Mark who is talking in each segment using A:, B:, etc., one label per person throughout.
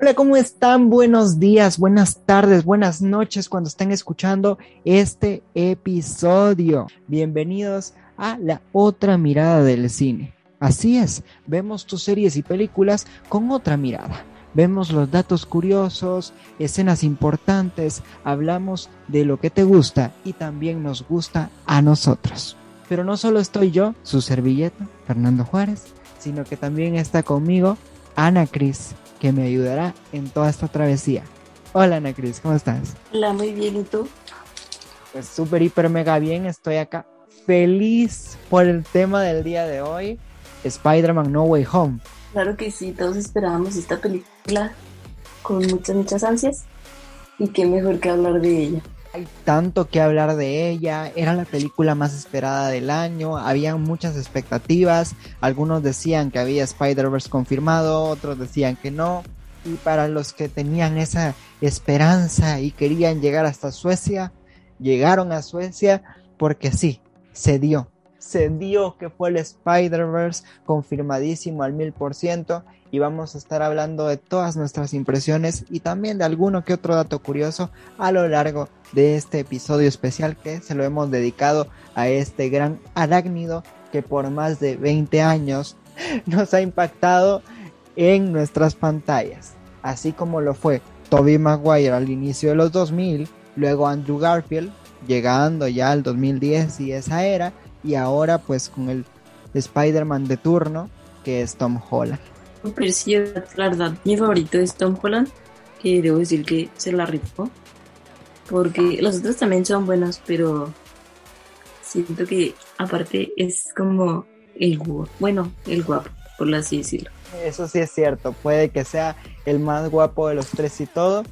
A: Hola, ¿cómo están? Buenos días, buenas tardes, buenas noches cuando estén escuchando este episodio. Bienvenidos a la otra mirada del cine. Así es, vemos tus series y películas con otra mirada. Vemos los datos curiosos, escenas importantes, hablamos de lo que te gusta y también nos gusta a nosotros. Pero no solo estoy yo, su servilleta, Fernando Juárez, sino que también está conmigo Ana Cris que me ayudará en toda esta travesía. Hola Ana Cris, ¿cómo estás?
B: Hola, muy bien, ¿y tú?
A: Pues súper, hiper, mega bien, estoy acá feliz por el tema del día de hoy, Spider-Man No Way Home.
B: Claro que sí, todos esperábamos esta película con muchas, muchas ansias y qué mejor que hablar de ella.
A: Hay tanto que hablar de ella, era la película más esperada del año, había muchas expectativas, algunos decían que había Spider-Verse confirmado, otros decían que no, y para los que tenían esa esperanza y querían llegar hasta Suecia, llegaron a Suecia porque sí, se dio, se dio que fue el Spider-Verse confirmadísimo al mil por ciento y vamos a estar hablando de todas nuestras impresiones y también de alguno que otro dato curioso a lo largo de este episodio especial que se lo hemos dedicado a este gran arácnido que por más de 20 años nos ha impactado en nuestras pantallas, así como lo fue Tobey Maguire al inicio de los 2000, luego Andrew Garfield llegando ya al 2010 y esa era, y ahora pues con el Spider-Man de turno que es Tom Holland.
B: La verdad, mi favorito es Tom Holland, que debo decir que se la rifó. Porque los otros también son buenos, pero siento que aparte es como el guapo, bueno, el guapo, por así decirlo.
A: Eso sí es cierto, puede que sea el más guapo de los tres y todo.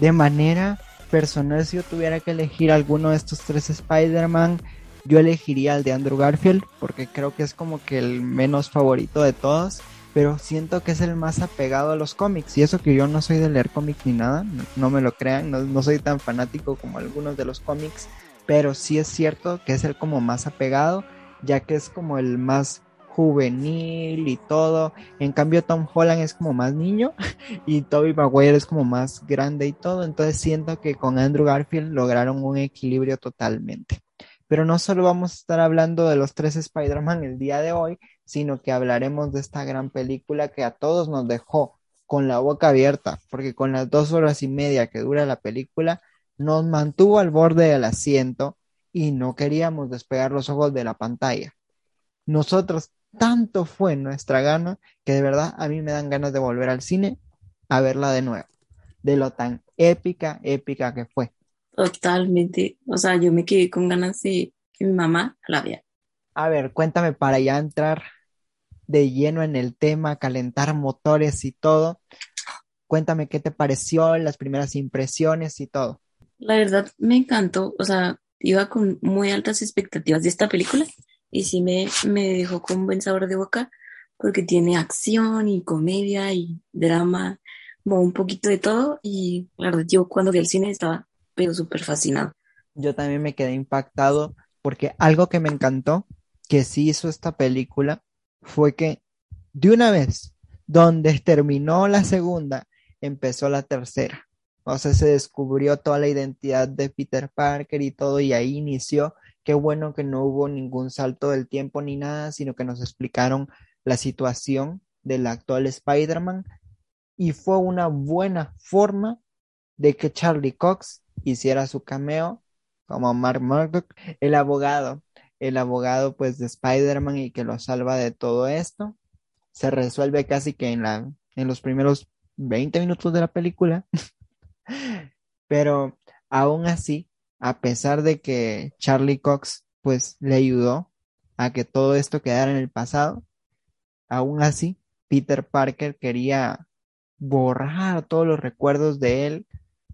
A: De manera personal, si yo tuviera que elegir alguno de estos tres Spider-Man, yo elegiría el de Andrew Garfield, porque creo que es como que el menos favorito de todos pero siento que es el más apegado a los cómics. Y eso que yo no soy de leer cómics ni nada, no, me lo crean, no, soy tan fanático como algunos de los cómics, pero sí es cierto que es el como más apegado, ya que es como el más juvenil y todo. En cambio Tom Holland es como más niño y Toby Maguire es como más grande y todo. Entonces siento que con Andrew Garfield lograron un equilibrio totalmente. Pero no solo vamos a estar hablando de los tres Spider-Man el día de hoy, sino que hablaremos de esta gran película que a todos nos dejó con la boca abierta, porque con las dos horas y media que dura la película, nos mantuvo al borde del asiento y no queríamos despegar los ojos de la pantalla. Nosotros, tanto fue nuestra gana que de verdad a mí me dan ganas de volver al cine a verla de nuevo, de lo tan épica, épica que fue.
B: Totalmente. O sea, yo me quedé con ganas de que mi mamá la vea.
A: A ver, cuéntame para ya entrar de lleno en el tema, calentar motores y todo. Cuéntame qué te pareció, las primeras impresiones y todo.
B: La verdad me encantó, o sea, iba con muy altas expectativas de esta película y sí me, me dejó con buen sabor de boca porque tiene acción y comedia y drama, como un poquito de todo y la verdad yo cuando vi el cine estaba pero súper fascinado.
A: Yo también me quedé impactado porque algo que me encantó que sí hizo esta película fue que de una vez, donde terminó la segunda, empezó la tercera. O sea, se descubrió toda la identidad de Peter Parker y todo, y ahí inició. Qué bueno que no hubo ningún salto del tiempo ni nada, sino que nos explicaron la situación del actual Spider-Man. Y fue una buena forma de que Charlie Cox hiciera su cameo como Mark Murdock, el abogado, el abogado pues de Spider-Man y que lo salva de todo esto. Se resuelve casi que en la en los primeros 20 minutos de la película. Pero aún así, a pesar de que Charlie Cox pues le ayudó a que todo esto quedara en el pasado, aún así Peter Parker quería borrar todos los recuerdos de él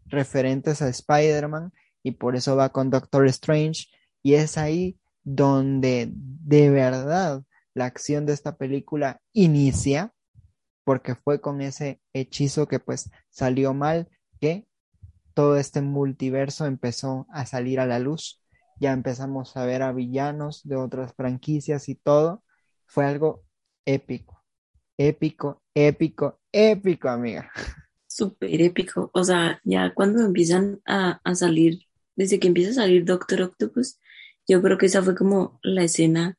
A: referentes a Spider-Man y por eso va con Doctor Strange y es ahí donde de verdad la acción de esta película inicia porque fue con ese hechizo que pues salió mal que todo este multiverso empezó a salir a la luz. Ya empezamos a ver a villanos de otras franquicias y todo. Fue algo épico. Épico épico épico amiga
B: súper épico. O sea, ya cuando empiezan a, a salir, desde que empieza a salir Doctor Octopus, yo creo que esa fue como la escena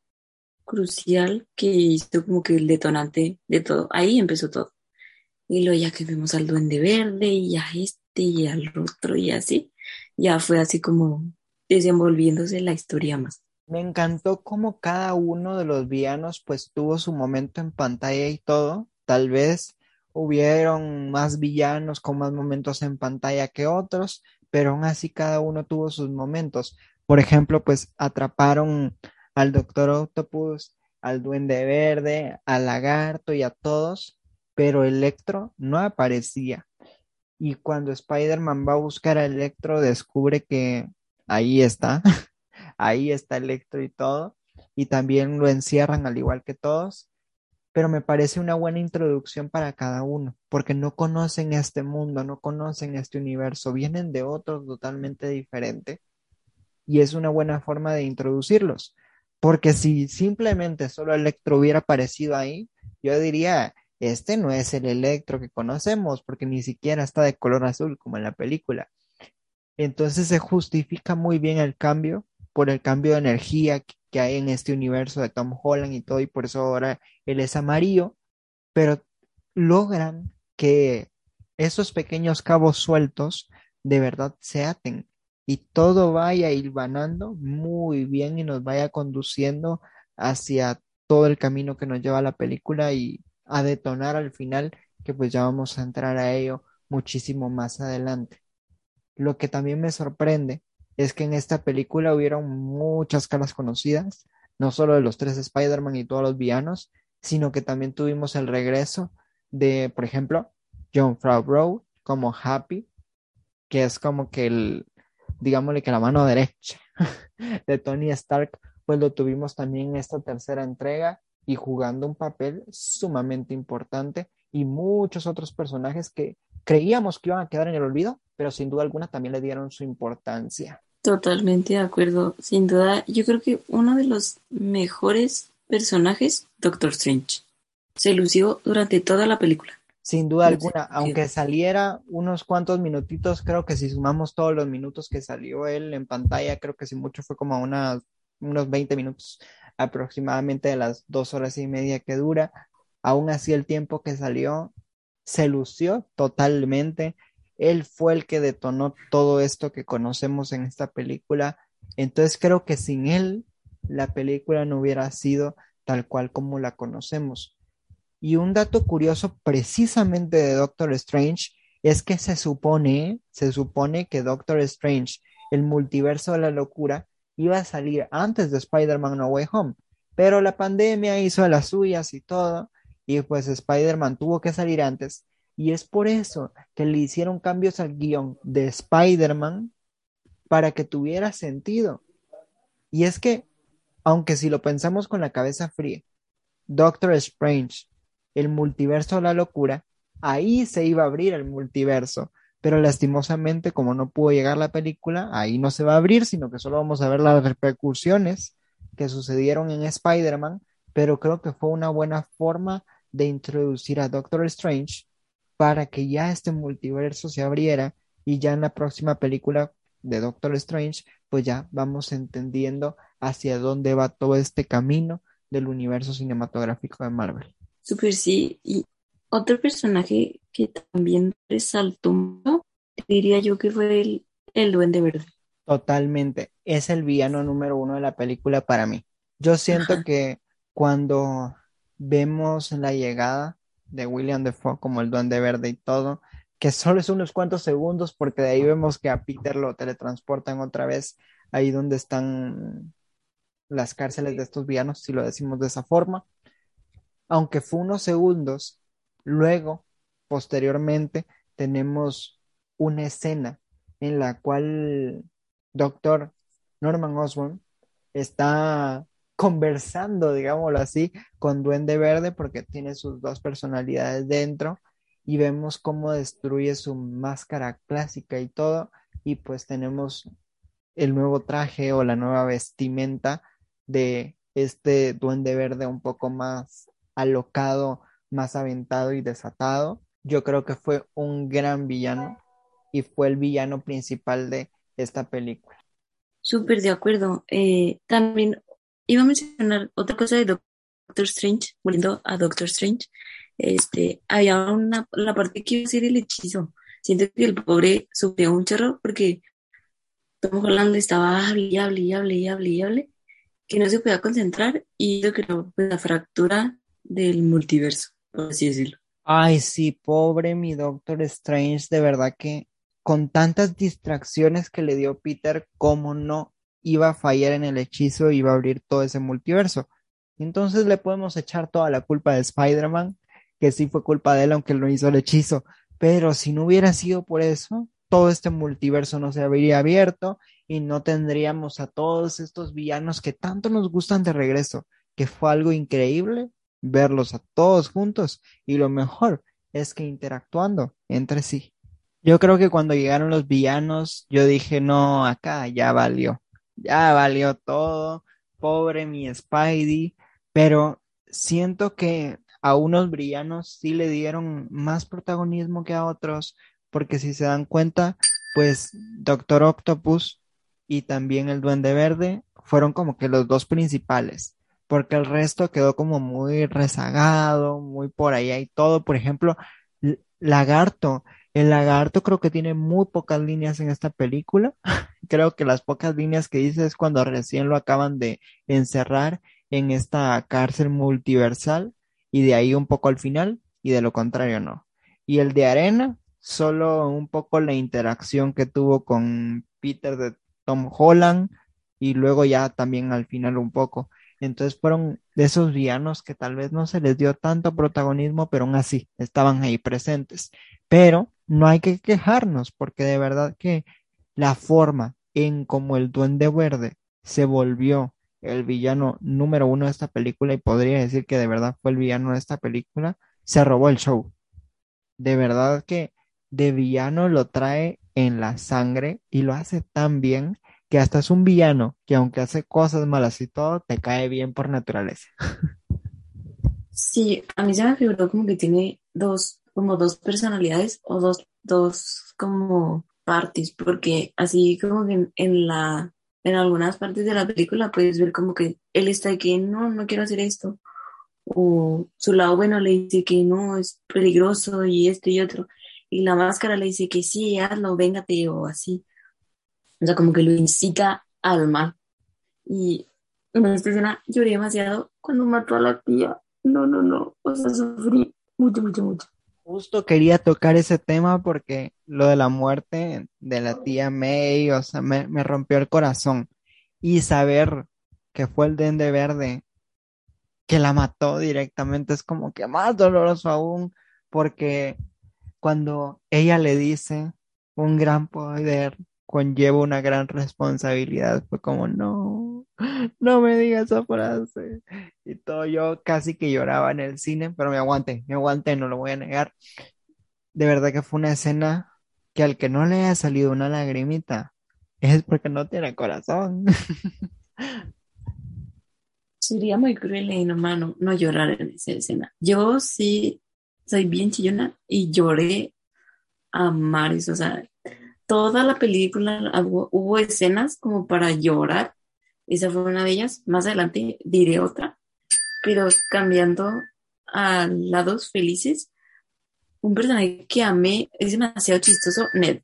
B: crucial que hizo como que el detonante de todo. Ahí empezó todo. Y luego ya que vimos al Duende Verde y a este y al otro y así, ya fue así como desenvolviéndose la historia más.
A: Me encantó cómo cada uno de los villanos pues tuvo su momento en pantalla y todo. Tal vez hubieron más villanos con más momentos en pantalla que otros, pero aún así cada uno tuvo sus momentos. Por ejemplo, pues atraparon al Doctor Octopus, al Duende Verde, al Lagarto y a todos, pero Electro no aparecía. Y cuando Spider-Man va a buscar a Electro, descubre que ahí está, ahí está Electro y todo, y también lo encierran al igual que todos, pero me parece una buena introducción para cada uno, porque no conocen este mundo, no conocen este universo, vienen de otro totalmente diferente, y es una buena forma de introducirlos, porque si simplemente solo Electro hubiera aparecido ahí, yo diría, este no es el Electro que conocemos, porque ni siquiera está de color azul como en la película. Entonces se justifica muy bien el cambio por el cambio de energía que hay en este universo de Tom Holland y todo, y por eso ahora él es amarillo, pero logran que esos pequeños cabos sueltos de verdad se aten y todo vaya hilvanando muy bien y nos vaya conduciendo hacia todo el camino que nos lleva a la película y a detonar al final, que pues ya vamos a entrar a ello muchísimo más adelante. Lo que también me sorprende es que en esta película hubieron muchas caras conocidas, no solo de los tres Spider-Man y todos los villanos, sino que también tuvimos el regreso de, por ejemplo, John Favreau como Happy, que es como que el, digámosle que la mano derecha de Tony Stark, pues lo tuvimos también en esta tercera entrega y jugando un papel sumamente importante y muchos otros personajes que creíamos que iban a quedar en el olvido, pero sin duda alguna también le dieron su importancia.
B: Totalmente de acuerdo, sin duda, yo creo que uno de los mejores personajes, Doctor Strange, se lució durante toda la pelíula.
A: Sin duda alguna, aunque saliera unos cuantos minutitos, creo que si sumamos todos los minutos que salió él en pantalla, creo que si mucho fue como unos 20 minutos aproximadamente de las dos horas y media que dura. Aún así, el tiempo que salió se lució totalmente. Él fue el que detonó todo esto que conocemos en esta película. Entonces creo que sin él la película no hubiera sido tal cual como la conocemos. Y un dato curioso precisamente de Doctor Strange es que se supone, se supone que Doctor Strange, el multiverso de la locura, iba a salir antes de Spider-Man No Way Home, pero la pandemia hizo las suyas y todo, y pues Spider-Man tuvo que salir antes, y es por eso que le hicieron cambios al guion de Spider-Man para que tuviera sentido. Y es que, aunque si lo pensamos con la cabeza fría, Doctor Strange, el multiverso de la locura, ahí se iba a abrir el multiverso, pero lastimosamente como no pudo llegar la película, ahí no se va a abrir, sino que solo vamos a ver las repercusiones que sucedieron en Spider-Man, pero creo que fue una buena forma de introducir a Doctor Strange para que ya este multiverso se abriera y ya en la próxima película de Doctor Strange, pues ya vamos entendiendo hacia dónde va todo este camino del universo cinematográfico de Marvel.
B: Super sí, y otro personaje que también resaltó, diría yo que fue el, el Duende Verde.
A: Totalmente, es el villano número uno de la película para mí. Yo siento que cuando vemos la llegada de William Defoe como el Duende Verde y todo, que solo es unos cuantos segundos porque de ahí vemos que a Peter lo teletransportan otra vez ahí donde están las cárceles de estos villanos, si lo decimos de esa forma. Aunque fue unos segundos, luego, posteriormente, tenemos una escena en la cual doctor Norman Osborn está conversando, digámoslo así, con Duende Verde porque tiene sus dos personalidades dentro y vemos cómo destruye su máscara clásica y todo y pues tenemos el nuevo traje o la nueva vestimenta de este Duende Verde un poco más alocado, más aventado y desatado yo creo que fue un gran villano y fue el villano principal de esta película.
B: Súper de acuerdo. Eh, también iba a mencionar otra cosa de Doctor Strange, volviendo a Doctor Strange. Este, había una, la parte que iba a ser el hechizo. Siento que el pobre sufrió un chorro porque Tom Holland estaba hable y hable y hable y hable y hable, que no se podía concentrar y yo creo que la fractura del multiverso, por así decirlo.
A: Ay, sí, pobre mi Doctor Strange, de verdad que con tantas distracciones que le dio Peter, ¿cómo no iba a fallar en el hechizo y iba a abrir todo ese multiverso? Entonces le podemos echar toda la culpa de Spider-Man, que sí fue culpa de él, aunque él no hizo el hechizo. Pero si no hubiera sido por eso, todo este multiverso no se habría abierto y no tendríamos a todos estos villanos que tanto nos gustan de regreso, que fue algo increíble verlos a todos juntos y lo mejor es que interactuando entre sí. Yo creo que cuando llegaron los villanos, yo dije, no, acá ya valió, ya valió todo, pobre mi Spidey, pero siento que a unos villanos sí le dieron más protagonismo que a otros, porque si se dan cuenta, pues Doctor Octopus y también el Duende Verde fueron como que los dos principales, porque el resto quedó como muy rezagado, muy por allá y todo. Por ejemplo, Lagarto el lagarto creo que tiene muy pocas líneas en esta película. creo que las pocas líneas que dice es cuando recién lo acaban de encerrar en esta cárcel multiversal y de ahí un poco al final y de lo contrario no. Y el de arena, solo un poco la interacción que tuvo con Peter de Tom Holland y luego ya también al final un poco. Entonces fueron de esos villanos que tal vez no se les dio tanto protagonismo, pero aún así estaban ahí presentes. Pero no hay que quejarnos porque de verdad que la forma en como el Duende Verde se volvió el villano número uno de esta película y podría decir que de verdad fue el villano de esta película, se robó el show. De verdad que de villano lo trae en la sangre y lo hace tan bien que hasta es un villano que aunque hace cosas malas y todo, te cae bien por naturaleza.
B: Sí, a mí se me figuró como que tiene dos como dos personalidades o dos, dos como partes, porque así como que en, la, en algunas partes de la película puedes ver como que él está que no, no quiero hacer esto, o su lado bueno le dice que no, es peligroso y esto y otro, y la máscara le dice que sí, hazlo, véngate o así. O sea, como que lo incita al mal. Y en esta escena lloré demasiado cuando mató a la tía. No, no, no. O sea, sufrí mucho, mucho, mucho.
A: Justo quería tocar ese tema porque lo de la muerte de la tía May, o sea, me, rompió el corazón. Y saber que fue el Dende Verde que la mató directamente es como que más doloroso aún, porque cuando ella le dice un gran poder conlleva una gran responsabilidad, fue como no, no me digas esa frase. Y todo yo casi que lloraba en el cine, pero me aguanté, me aguanté, no lo voy a negar. De verdad que fue una escena que al que no le haya salido una lagrimita es porque no tiene corazón.
B: Sería muy cruel y inhumano no llorar en esa escena. Yo sí soy bien chillona y lloré a mares, o sea, toda la película hubo, escenas como para llorar. Esa fue una de ellas. Más adelante diré otra. Pero cambiando a lados felices, un personaje que amé es demasiado chistoso, Ned.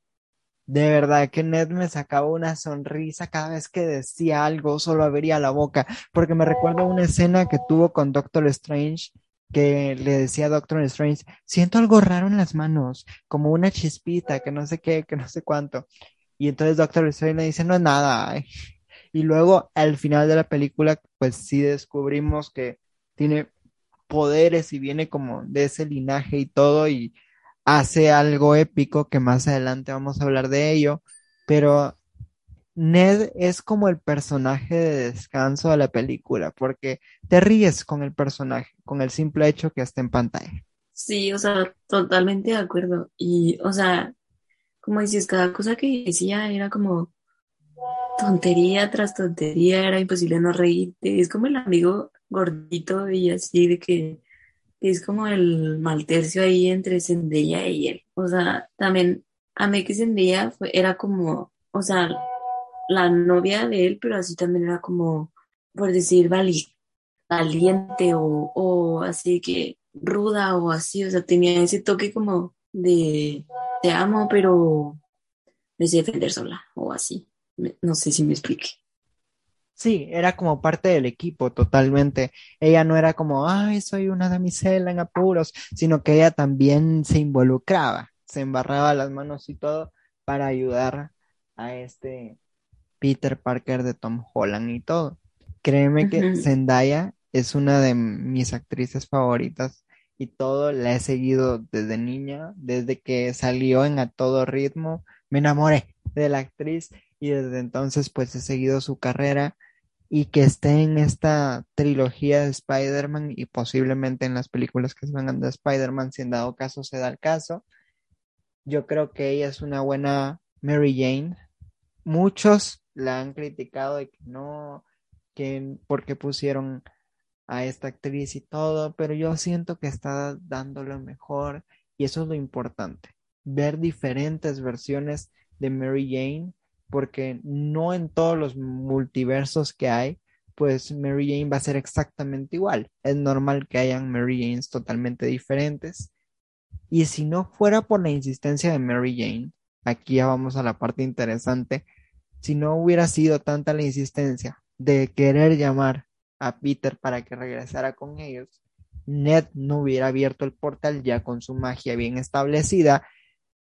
A: De verdad que Ned me sacaba una sonrisa cada vez que decía algo, solo abría la boca, porque me recuerdo una escena que tuvo con Doctor Strange que le decía a Doctor Strange, siento algo raro en las manos, como una chispita, que no sé qué, que no sé cuánto. Y entonces Doctor Strange le dice, no es nada. Y luego al final de la película, pues sí descubrimos que tiene poderes y viene como de ese linaje y todo y hace algo épico que más adelante vamos a hablar de ello, pero Ned es como el personaje de descanso de la película, porque te ríes con el personaje, con el simple hecho que esté en pantalla.
B: Sí, o sea, totalmente de acuerdo. Y, o sea, como dices, cada cosa que decía era como tontería tras tontería, era imposible no reírte. Es como el amigo gordito y así de que es como el mal tercio ahí entre Zendaya y él. O sea, también a mí que Zendaya fue, era como, o sea, la novia de él, pero así también era como, por decir, valiente o, o así que ruda o así, o sea, tenía ese toque como de te amo, pero me sé defender sola o así. No sé si me explique.
A: Sí, era como parte del equipo totalmente. Ella no era como, ay, soy una damisela en apuros, sino que ella también se involucraba, se embarraba las manos y todo para ayudar a este Peter Parker de Tom Holland y todo. Créeme que Zendaya es una de mis actrices favoritas y todo la he seguido desde niña, desde que salió en A Todo Ritmo, me enamoré de la actriz y desde entonces pues he seguido su carrera y que esté en esta trilogía de Spider-Man y posiblemente en las películas que se vengan de Spider-Man, si en dado caso se da el caso. Yo creo que ella es una buena Mary Jane. Muchos la han criticado de que no, que porque pusieron a esta actriz y todo, pero yo siento que está dando lo mejor y eso es lo importante, ver diferentes versiones de Mary Jane porque no en todos los multiversos que hay, pues Mary Jane va a ser exactamente igual. Es normal que hayan Mary Janes totalmente diferentes. Y si no fuera por la insistencia de Mary Jane, aquí ya vamos a la parte interesante, si no hubiera sido tanta la insistencia de querer llamar a Peter para que regresara con ellos, Ned no hubiera abierto el portal ya con su magia bien establecida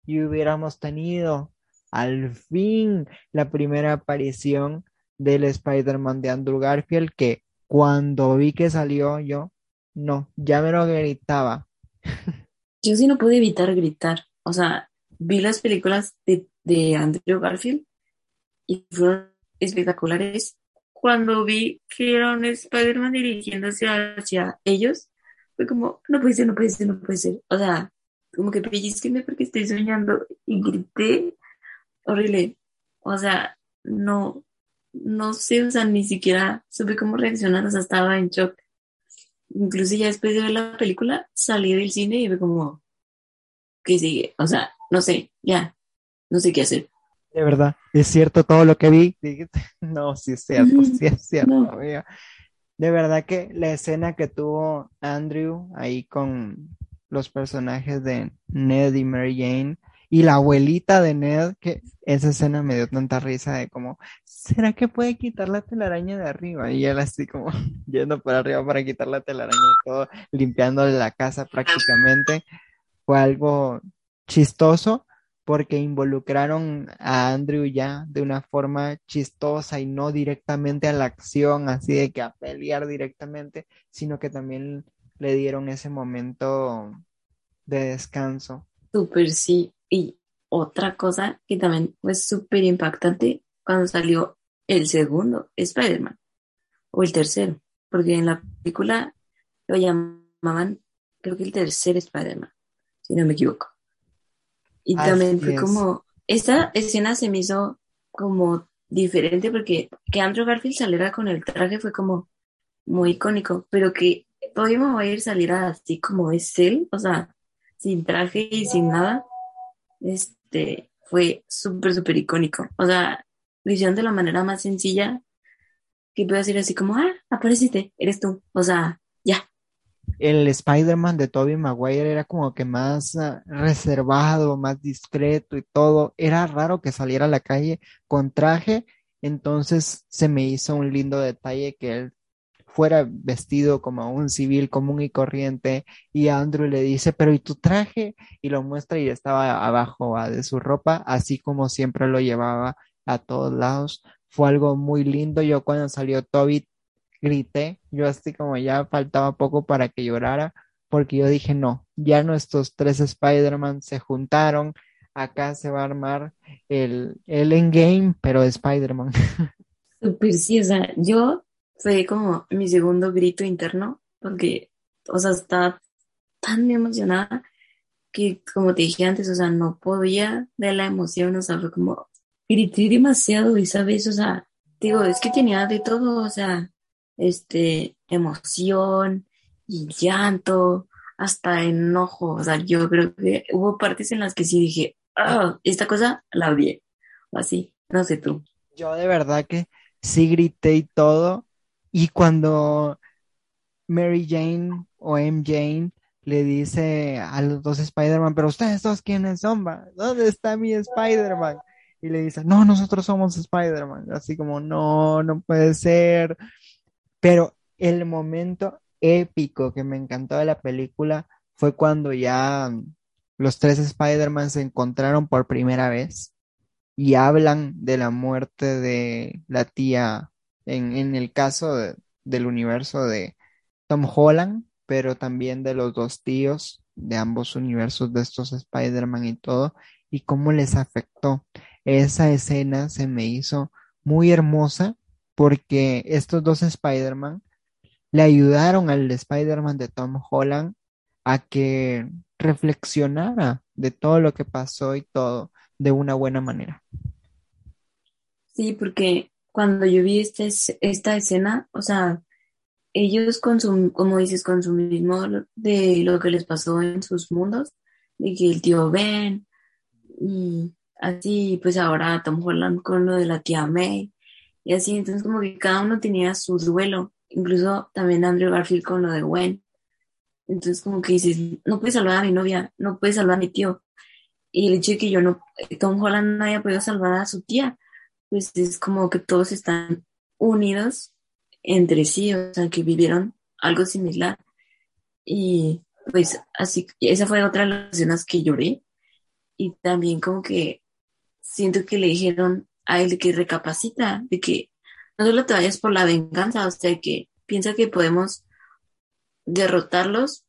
A: y hubiéramos tenido al fin la primera aparición del Spider-Man de Andrew Garfield que cuando vi que salió yo, no, ya me lo gritaba.
B: Yo sí no pude evitar gritar. O sea, vi las películas de, de Andrew Garfield y fueron espectaculares. Cuando vi que era un Spider-Man dirigiéndose hacia ellos, fue como, no puede ser, no puede ser, no puede ser. O sea, como que pellizquenme porque estoy soñando y grité horrible. O sea, no, no sé, o sea, ni siquiera supe cómo reaccionar, o sea, estaba en shock. Incluso ya después de ver la película, salí del cine y ve como, ¿qué sigue? O sea, no sé, ya, no sé qué hacer.
A: De verdad, es cierto todo lo que vi. No, sí es cierto, sí es cierto. De verdad que la escena que tuvo Andrew ahí con los personajes de Ned y Mary Jane, y la abuelita de Ned, que esa escena me dio tanta risa de como, ¿será que puede quitar la telaraña de arriba? Y él así como yendo por arriba para quitar la telaraña y todo, limpiando la casa prácticamente. Fue algo chistoso porque involucraron a Andrew ya de una forma chistosa y no directamente a la acción, así de que a pelear directamente, sino que también le dieron ese momento de descanso.
B: Súper sí, y otra cosa que también fue súper impactante cuando salió el segundo Spider-Man, o el tercero, porque en la película lo llamaban, creo que el tercer Spider-Man, si no me equivoco. Y también fue como, esta escena se me hizo como diferente porque que Andrew Garfield saliera con el traje fue como muy icónico, pero que todavía me voy a ir salir así como es él, o sea, sin traje y sin nada, este, fue súper, súper icónico. O sea, lo hicieron de la manera más sencilla que puedo decir así como, ah, apareciste, eres tú. O sea, ya.
A: El Spider-Man de Tobey Maguire era como que más ah, reservado, más discreto y todo. Era raro que saliera a la calle con traje, entonces se me hizo un lindo detalle que él fuera vestido como un civil común y corriente y Andrew le dice, pero ¿y tu traje? Y lo muestra y estaba abajo de su ropa, así como siempre lo llevaba a todos lados. Fue algo muy lindo. Yo cuando salió Toby grité, yo así como ya faltaba poco para que llorara, porque yo dije, no, ya nuestros tres Spider-Man se juntaron, acá se va a armar el, el endgame, pero de Spider-Man.
B: Yo fue como mi segundo grito interno, porque, o sea, estaba tan emocionada que, como te dije antes, o sea, no podía de la emoción, o sea, fue como, grité demasiado y, ¿sabes? O sea, digo, es que tenía de todo, o sea, este, emoción y llanto, hasta enojo. O sea, yo creo que hubo partes en las que sí dije, ah, esta cosa la odié. Así, no sé tú.
A: Yo de verdad que sí grité y todo. Y cuando Mary Jane o M. Jane le dice a los dos Spider-Man, pero ustedes dos quiénes son, ¿dónde está mi Spider-Man? Y le dice, no, nosotros somos Spider-Man. Así como, no, no puede ser. Pero el momento épico que me encantó de la película fue cuando ya los tres Spider-Man se encontraron por primera vez y hablan de la muerte de la tía en, en el caso del universo de Tom Holland, pero también de los dos tíos de ambos universos de estos Spider-Man y todo, y cómo les afectó. Esa escena se me hizo muy hermosa porque estos dos Spider-Man le ayudaron al Spider-Man de Tom Holland a que reflexionara de todo lo que pasó y todo de una buena manera.
B: Sí, porque cuando yo vi este, esta escena, o sea, ellos con su, como dices, con su mismo de lo que les pasó en sus mundos, de que el tío Ben, y así, pues ahora Tom Holland con lo de la tía May, y así, entonces como que cada uno tenía su duelo, incluso también Andrew Garfield con lo de Gwen. Entonces como que dices, no puedes salvar a mi novia, no puedes salvar a mi tío. Y el hecho de que yo no, Tom Holland no haya podido salvar a su tía, pues es como que todos están unidos entre sí, o sea, que vivieron algo similar. Y pues así, esa fue otra de las escenas que lloré. Y también como que siento que le dijeron a él que recapacita, de que no solo te vayas por la venganza, o sea, que piensa que podemos derrotarlos,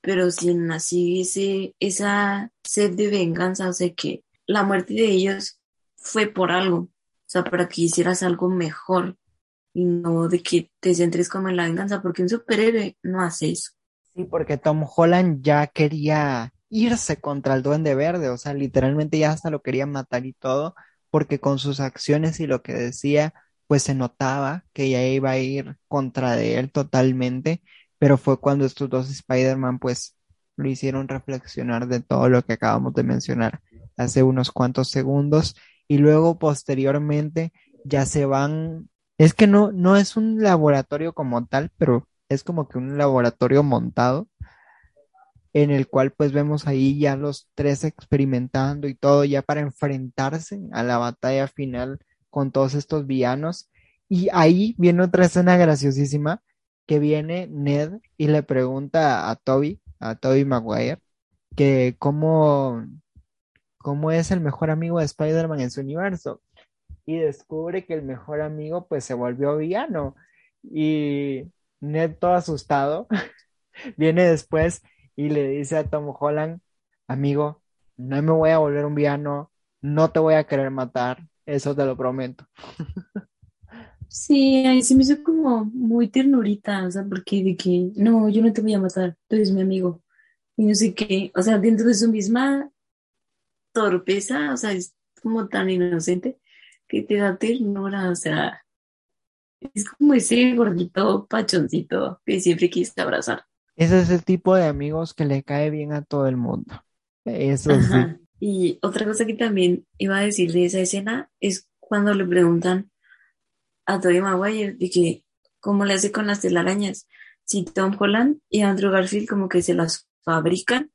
B: pero sin así ese, esa sed de venganza, o sea, que la muerte de ellos fue por algo, sea, para que hicieras algo mejor y no de que te centres como en la venganza, porque un superhéroe no hace eso.
A: Sí, porque Tom Holland ya quería irse contra el Duende Verde, o sea, literalmente ya hasta lo quería matar y todo, porque con sus acciones y lo que decía, pues se notaba que ya iba a ir contra de él totalmente, pero fue cuando estos dos Spider-Man pues lo hicieron reflexionar de todo lo que acabamos de mencionar hace unos cuantos segundos y luego posteriormente ya se van es que no, no es un laboratorio como tal, pero es como que un laboratorio montado en el cual pues vemos ahí ya los tres experimentando y todo ya para enfrentarse a la batalla final con todos estos villanos. Y ahí viene otra escena graciosísima que viene Ned y le pregunta a Toby, a Toby Maguire, que cómo, cómo es el mejor amigo de Spider-Man en su universo y descubre que el mejor amigo pues se volvió villano y Ned todo asustado viene después y le dice a Tom Holland, amigo, no me voy a volver un villano, no te voy a querer matar, eso te lo prometo.
B: Sí, ahí sí me hizo como muy ternurita, o sea, porque de que, no, yo no te voy a matar, tú eres mi amigo. Y no sé qué, o sea, dentro de su misma torpeza, o sea, es como tan inocente, que te da ternura, o sea, es como ese gordito pachoncito que siempre quise abrazar.
A: Ese es el tipo de amigos que le cae bien a todo el mundo. Eso sí.
B: Y otra cosa que también iba a decir de esa escena es cuando le preguntan a Tobey Maguire de que cómo le hace con las telarañas. Si Tom Holland y Andrew Garfield como que se las fabrican,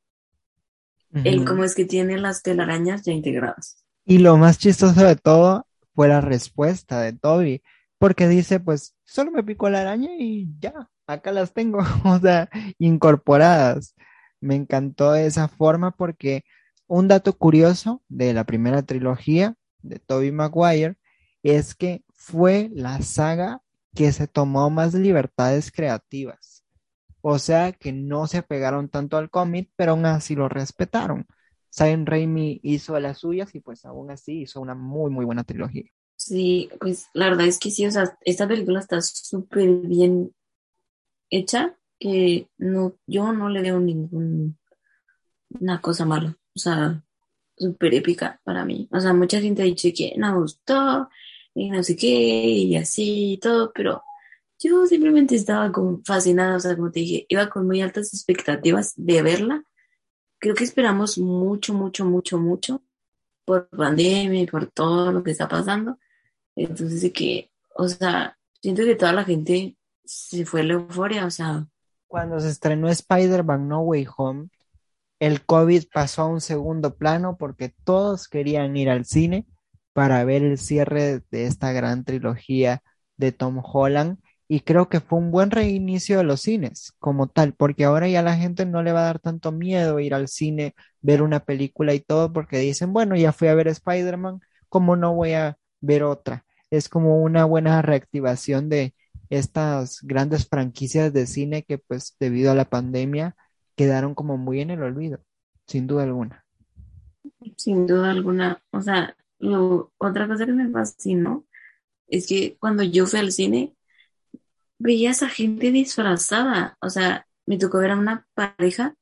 B: él como es que tiene las telarañas ya integradas.
A: Y lo más chistoso de todo fue la respuesta de Toby, porque dice, pues solo me picó la araña y ya, acá las tengo, o sea, incorporadas. Me encantó esa forma porque un dato curioso de la primera trilogía de Toby Maguire es que fue la saga que se tomó más libertades creativas. O sea que no se apegaron tanto al cómic, pero aún así lo respetaron. Sam Raimi hizo las suyas y pues aún así hizo una muy, muy buena trilogía.
B: Sí, pues la verdad es que sí, o sea, esta película está súper bien hecha, que no, yo no le veo ninguna cosa mala, o sea, súper épica para mí. O sea, mucha gente ha dicho que no gustó y no sé qué y así y todo, pero Yo simplemente estaba fascinada, o sea, como te dije, iba con muy altas expectativas de verla. Creo que esperamos mucho, mucho, mucho, mucho por pandemia y por todo lo que está pasando. Entonces, de que, o sea, siento que toda la gente se fue la euforia, o sea,
A: Cuando se estrenó Spider-Man No Way Home, el COVID pasó a un segundo plano porque todos querían ir al cine para ver el cierre de esta gran trilogía de Tom Holland y creo que fue un buen reinicio de los cines como tal, porque ahora ya la gente no le va a dar tanto miedo ir al cine, ver una película y todo porque dicen, bueno, ya fui a ver Spider-Man, ¿cómo no voy a ver otra? Es como una buena reactivación de estas grandes franquicias de cine que pues debido a la pandemia quedaron como muy en el olvido, sin duda alguna.
B: sin duda alguna, o sea, lo- otra cosa que me fascinó es que cuando yo fui al cine, veía a esa gente disfrazada, o sea, me tocó ver a una pareja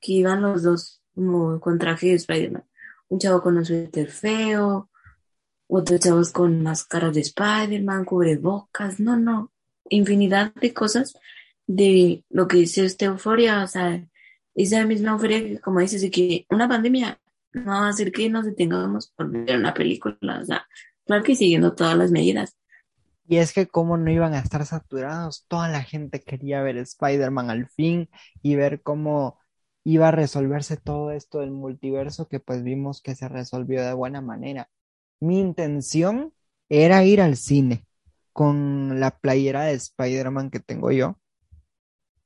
B: que iban los dos como con traje de Spider-Man, un chavo con un suéter feo, otros chavos con máscaras de Spider-Man, cubrebocas, no, no, infinidad de cosas de lo que dice esta euforia, o sea, esa misma euforia que como dices, de que una pandemia no va a hacer que nos detengamos por ver una película, o sea, claro que siguiendo todas las medidas.
A: Y es que cómo no iban a estar saturados, toda la gente quería ver Spider-Man al fin y ver cómo iba a resolverse todo esto del multiverso que pues vimos que se resolvió de buena manera. Mi intención era ir al cine con la playera de Spider-Man que tengo yo.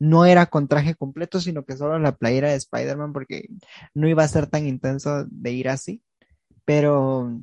A: No era con traje completo, sino que solo la playera de Spider-Man porque no iba a ser tan intenso de ir así, pero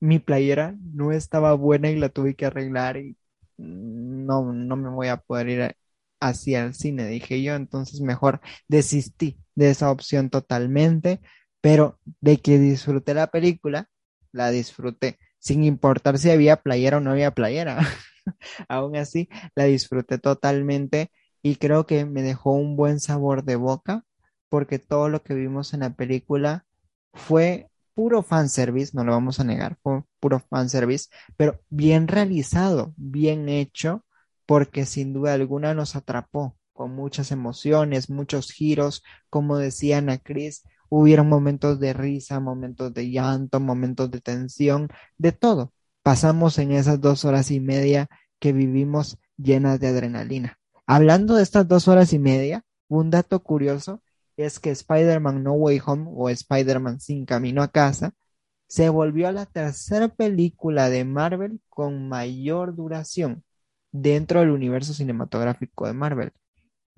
A: mi playera no estaba buena y la tuve que arreglar y no, no me voy a poder ir a- así al cine, dije yo, entonces mejor desistí de esa opción totalmente, pero de que disfruté la película, la disfruté, sin importar si había playera o no había playera. Aún así, la disfruté totalmente y creo que me dejó un buen sabor de boca porque todo lo que vimos en la película fue puro fanservice, no lo vamos a negar, fue puro fanservice, pero bien realizado, bien hecho, porque sin duda alguna nos atrapó con muchas emociones, muchos giros, como decía Ana Cris, hubieron momentos de risa, momentos de llanto, momentos de tensión, de todo. Pasamos en esas dos horas y media que vivimos llenas de adrenalina. Hablando de estas dos horas y media, un dato curioso es que Spider-Man No Way Home o Spider-Man Sin Camino a Casa se volvió la tercera película de Marvel con mayor duración dentro del universo cinematográfico de Marvel.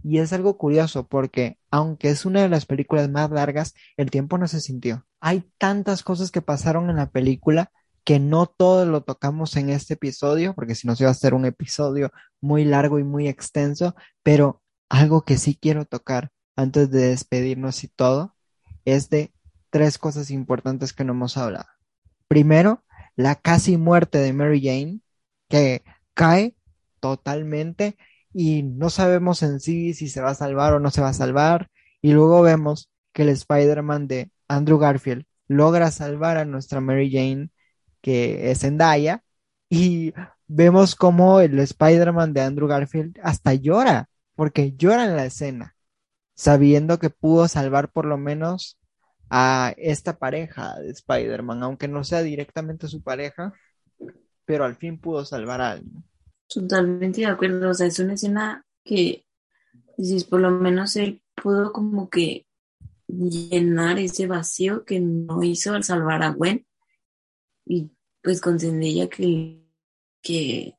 A: Y es algo curioso porque, aunque es una de las películas más largas, el tiempo no se sintió. Hay tantas cosas que pasaron en la película que no todo lo tocamos en este episodio, porque si no se iba a hacer un episodio muy largo y muy extenso, pero algo que sí quiero tocar antes de despedirnos y todo es de tres cosas importantes que no hemos hablado. Primero, la casi muerte de Mary Jane, que cae totalmente y no sabemos en sí si se va a salvar o no se va a salvar. Y luego vemos que el Spider-Man de Andrew Garfield logra salvar a nuestra Mary Jane, que es Zendaya, y vemos como el Spider-Man de Andrew Garfield hasta llora, porque llora en la escena, sabiendo que pudo salvar por lo menos a esta pareja de Spider-Man, aunque no sea directamente su pareja, pero al fin pudo salvar a alguien.
B: Totalmente de acuerdo, o sea, es una escena que, por lo menos él pudo como que llenar ese vacío que no hizo al salvar a Gwen y pues con Zendaya que, que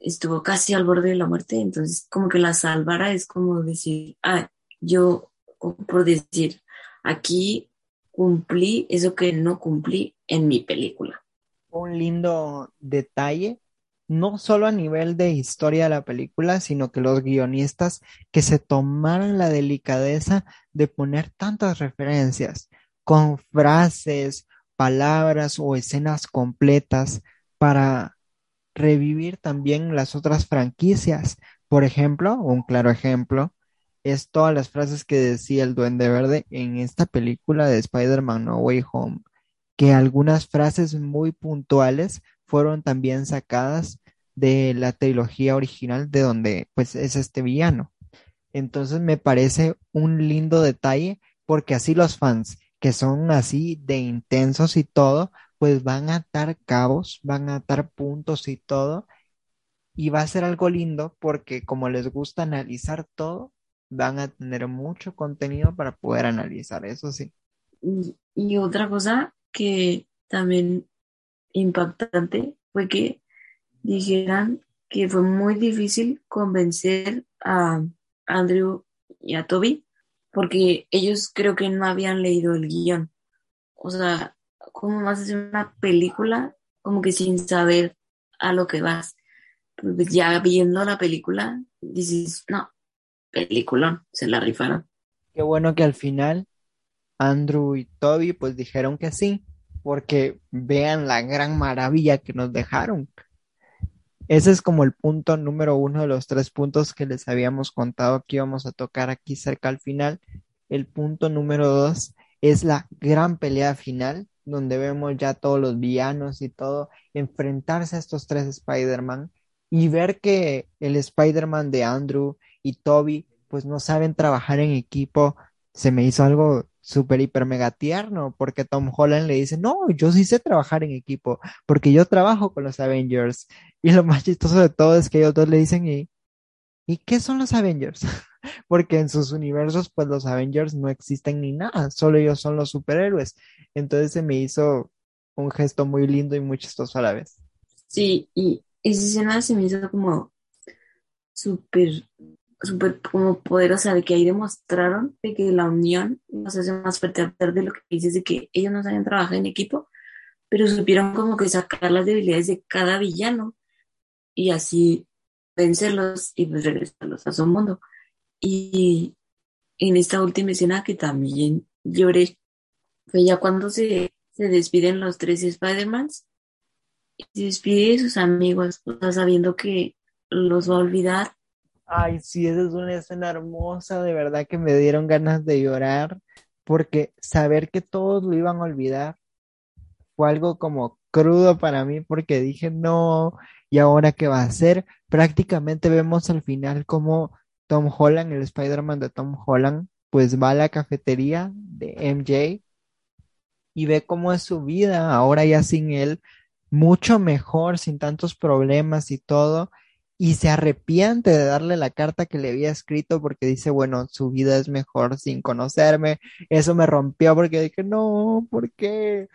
B: estuvo casi al borde de la muerte, entonces como que la salvara es como decir, ah, yo, por decir, aquí cumplí eso que no cumplí en mi película.
A: Un lindo detalle, no solo a nivel de historia de la película, sino que los guionistas que se tomaron la delicadeza de poner tantas referencias con frases, palabras o escenas completas para revivir también las otras franquicias. Por ejemplo, un claro ejemplo es todas las frases que decía el Duende Verde en esta película de Spider-Man No Way Home, que algunas frases muy puntuales fueron también sacadas de la trilogía original de donde pues es este villano. Entonces me parece un lindo detalle porque así los fans que son así de intensos y todo, pues van a atar cabos, van a atar puntos y todo. Y va a ser algo lindo porque como les gusta analizar todo, van a tener mucho contenido para poder analizar, eso sí.
B: Y, otra cosa que también impactante fue que dijeran que fue muy difícil convencer a Andrew y a Toby porque ellos creo que no habían leído el guion. O sea, ¿cómo vas a hacer una película como que sin saber a lo que vas? Pues ya viendo la película, dices, no, película, se la rifaron.
A: Qué bueno que al final Andrew y Toby pues dijeron que sí, porque vean la gran maravilla que nos dejaron. Ese es como el punto número uno de los tres puntos que les habíamos contado que íbamos a tocar aquí cerca al final. El punto número dos es la gran pelea final, donde vemos ya todos los villanos y todo enfrentarse a estos tres Spider-Man y ver que el Spider-Man de Andrew y Toby pues no saben trabajar en equipo, se me hizo algo súper, hiper, mega tierno, porque Tom Holland le dice, no, yo sí sé trabajar en equipo, porque yo trabajo con los Avengers. Y lo más chistoso de todo es que ellos dos le dicen, ¿y, ¿y qué son los Avengers? porque en sus universos, pues los Avengers no existen ni nada, solo ellos son los superhéroes. Entonces se me hizo un gesto muy lindo y muy chistoso a la vez.
B: Sí, y esa escena se me hizo como súper súper como poderosa, de que ahí demostraron de que la unión nos hace más fuerte, de lo que dices, de que ellos no saben trabajar en equipo, pero supieron como que sacar las debilidades de cada villano y así vencerlos y pues regresarlos a su mundo. Y en esta última escena que también lloré, fue ya cuando se, se despiden los tres Spider-Mans y se despide de sus amigos, sabiendo que los va a olvidar
A: Ay, sí, esa es una escena hermosa, de verdad que me dieron ganas de llorar, porque saber que todos lo iban a olvidar fue algo como crudo para mí, porque dije, no, ¿y ahora qué va a hacer? Prácticamente vemos al final como Tom Holland, el Spider-Man de Tom Holland, pues va a la cafetería de MJ y ve cómo es su vida ahora ya sin él, mucho mejor, sin tantos problemas y todo y se arrepiente de darle la carta que le había escrito porque dice, bueno, su vida es mejor sin conocerme. Eso me rompió porque dije, no, ¿por qué?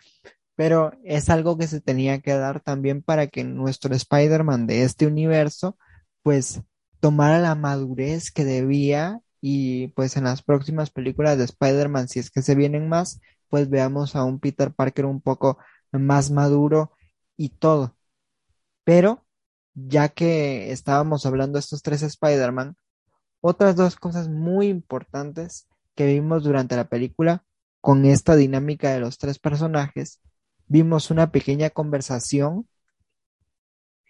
A: Pero es algo que se tenía que dar también para que nuestro Spider-Man de este universo, pues, tomara la madurez que debía y pues en las próximas películas de Spider-Man, si es que se vienen más, pues veamos a un Peter Parker un poco más maduro y todo. Pero ya que estábamos hablando de estos tres Spider-Man, otras dos cosas muy importantes que vimos durante la película con esta dinámica de los tres personajes, vimos una pequeña conversación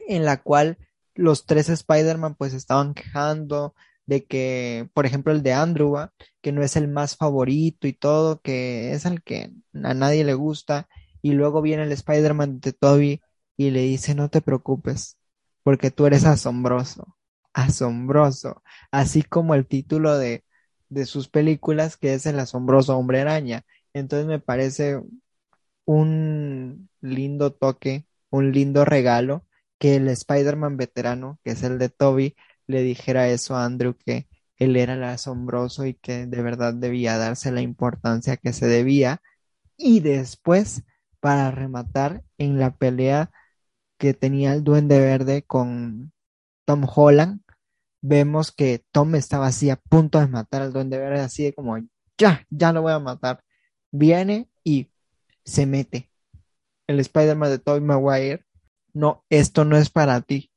A: en la cual los tres Spider-Man pues estaban quejando de que, por ejemplo, el de Andrew, que no es el más favorito y todo, que es el que a nadie le gusta, y luego viene el Spider-Man de Toby y le dice, no te preocupes, porque tú eres asombroso, asombroso, así como el título de, de sus películas que es El asombroso hombre araña. Entonces me parece un lindo toque, un lindo regalo que el Spider-Man veterano, que es el de Toby, le dijera eso a Andrew, que él era el asombroso y que de verdad debía darse la importancia que se debía. Y después, para rematar en la pelea que tenía el Duende Verde con Tom Holland, vemos que Tom estaba así a punto de matar al Duende Verde, así de como, ya, ya lo voy a matar. Viene y se mete. El Spider-Man de Tobey Maguire, no, esto no es para ti.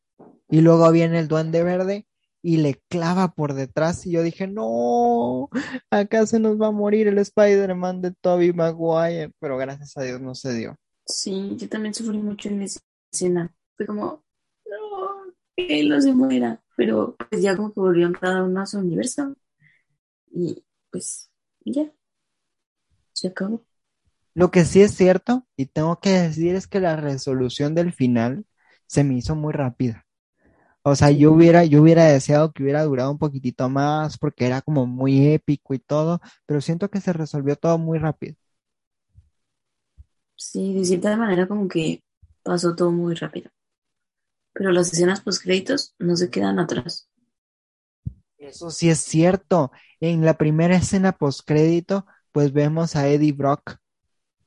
A: Y luego viene el Duende Verde y le clava por detrás y yo dije, no, acá se nos va a morir el Spider-Man de Tobey Maguire, pero gracias a Dios no se dio.
B: Sí, yo también sufrí mucho en ese escena. Fue como, no, que él no se muera. Pero pues ya como que volvieron cada uno a su universo. Y pues ya, se acabó.
A: Lo que sí es cierto, y tengo que decir, es que la resolución del final se me hizo muy rápida. O sea, yo hubiera, yo hubiera deseado que hubiera durado un poquitito más porque era como muy épico y todo, pero siento que se resolvió todo muy rápido.
B: Sí, de cierta manera como que pasó todo muy rápido. Pero las escenas post créditos no se quedan atrás.
A: Eso sí es cierto. En la primera escena post crédito, pues vemos a Eddie Brock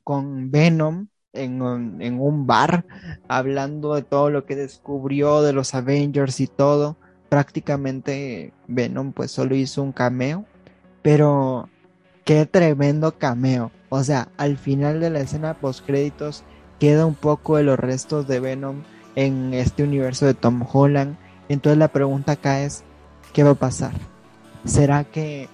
A: con Venom en un, bar hablando de todo lo que descubrió de los Avengers y todo. Prácticamente Venom pues solo hizo un cameo, pero qué tremendo cameo. O sea, al final de la escena post créditos queda un poco de los restos de Venom en este universo de Tom Holland. Entonces la pregunta acá es, ¿qué va a pasar? ¿Será que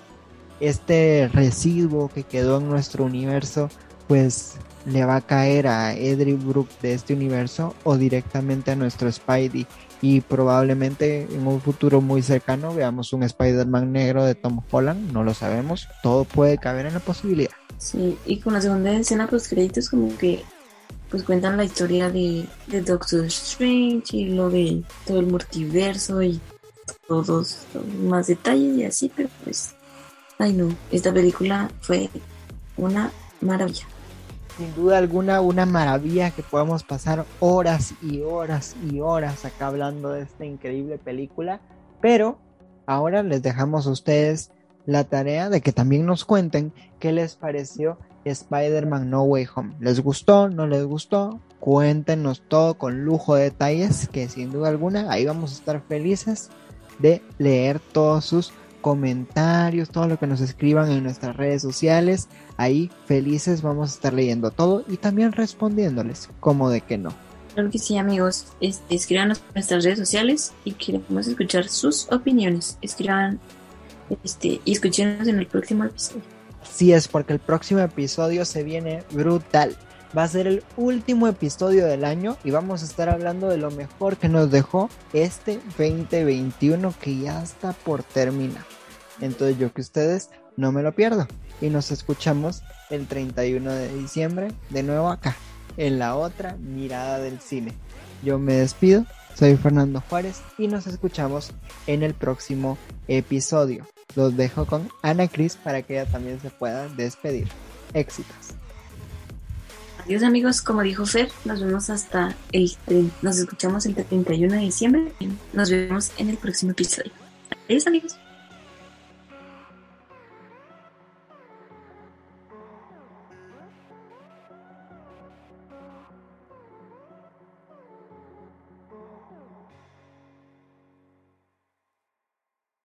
A: este residuo que quedó en nuestro universo pues le va a caer a Edry Brook de este universo o directamente a nuestro Spidey y probablemente en un futuro muy cercano veamos un Spider-Man negro de Tom Holland, no lo sabemos, todo puede caber en la posibilidad.
B: Sí, y con la segunda escena post créditos como que pues cuentan la historia de, de Doctor Strange y lo de todo el multiverso y todos más detalles y así, pero pues, ay no, esta película fue una maravilla
A: sin duda alguna una maravilla que podamos pasar horas y horas y horas acá hablando de esta increíble película. Pero ahora les dejamos a ustedes la tarea de que también nos cuenten qué les pareció Spider-Man No Way Home. ¿Les gustó? ¿No les gustó? Cuéntenos todo con lujo de detalles que sin duda alguna ahí vamos a estar felices de leer todos sus comentarios, todo lo que nos escriban en nuestras redes sociales. Ahí felices vamos a estar leyendo todo y también respondiéndoles, como de que no.
B: Claro que sí, amigos. escriban en nuestras redes sociales y queremos escuchar sus opiniones. Escriban este, y en el próximo episodio.
A: Sí es, porque el próximo episodio se viene brutal. Va a ser el último episodio del año y vamos a estar hablando de lo mejor que nos dejó este 2021 que ya está por terminar. Entonces yo que ustedes no me lo pierdo. Y nos escuchamos el 31 de diciembre de nuevo acá, en la otra mirada del cine. Yo me despido, soy Fernando Juárez y nos escuchamos en el próximo episodio. Los dejo con Ana Cris para que ella también se pueda despedir. Éxitos.
B: Adiós amigos, como dijo Fer, nos vemos hasta el nos escuchamos el 31 de diciembre. Nos vemos en el próximo episodio. Adiós amigos.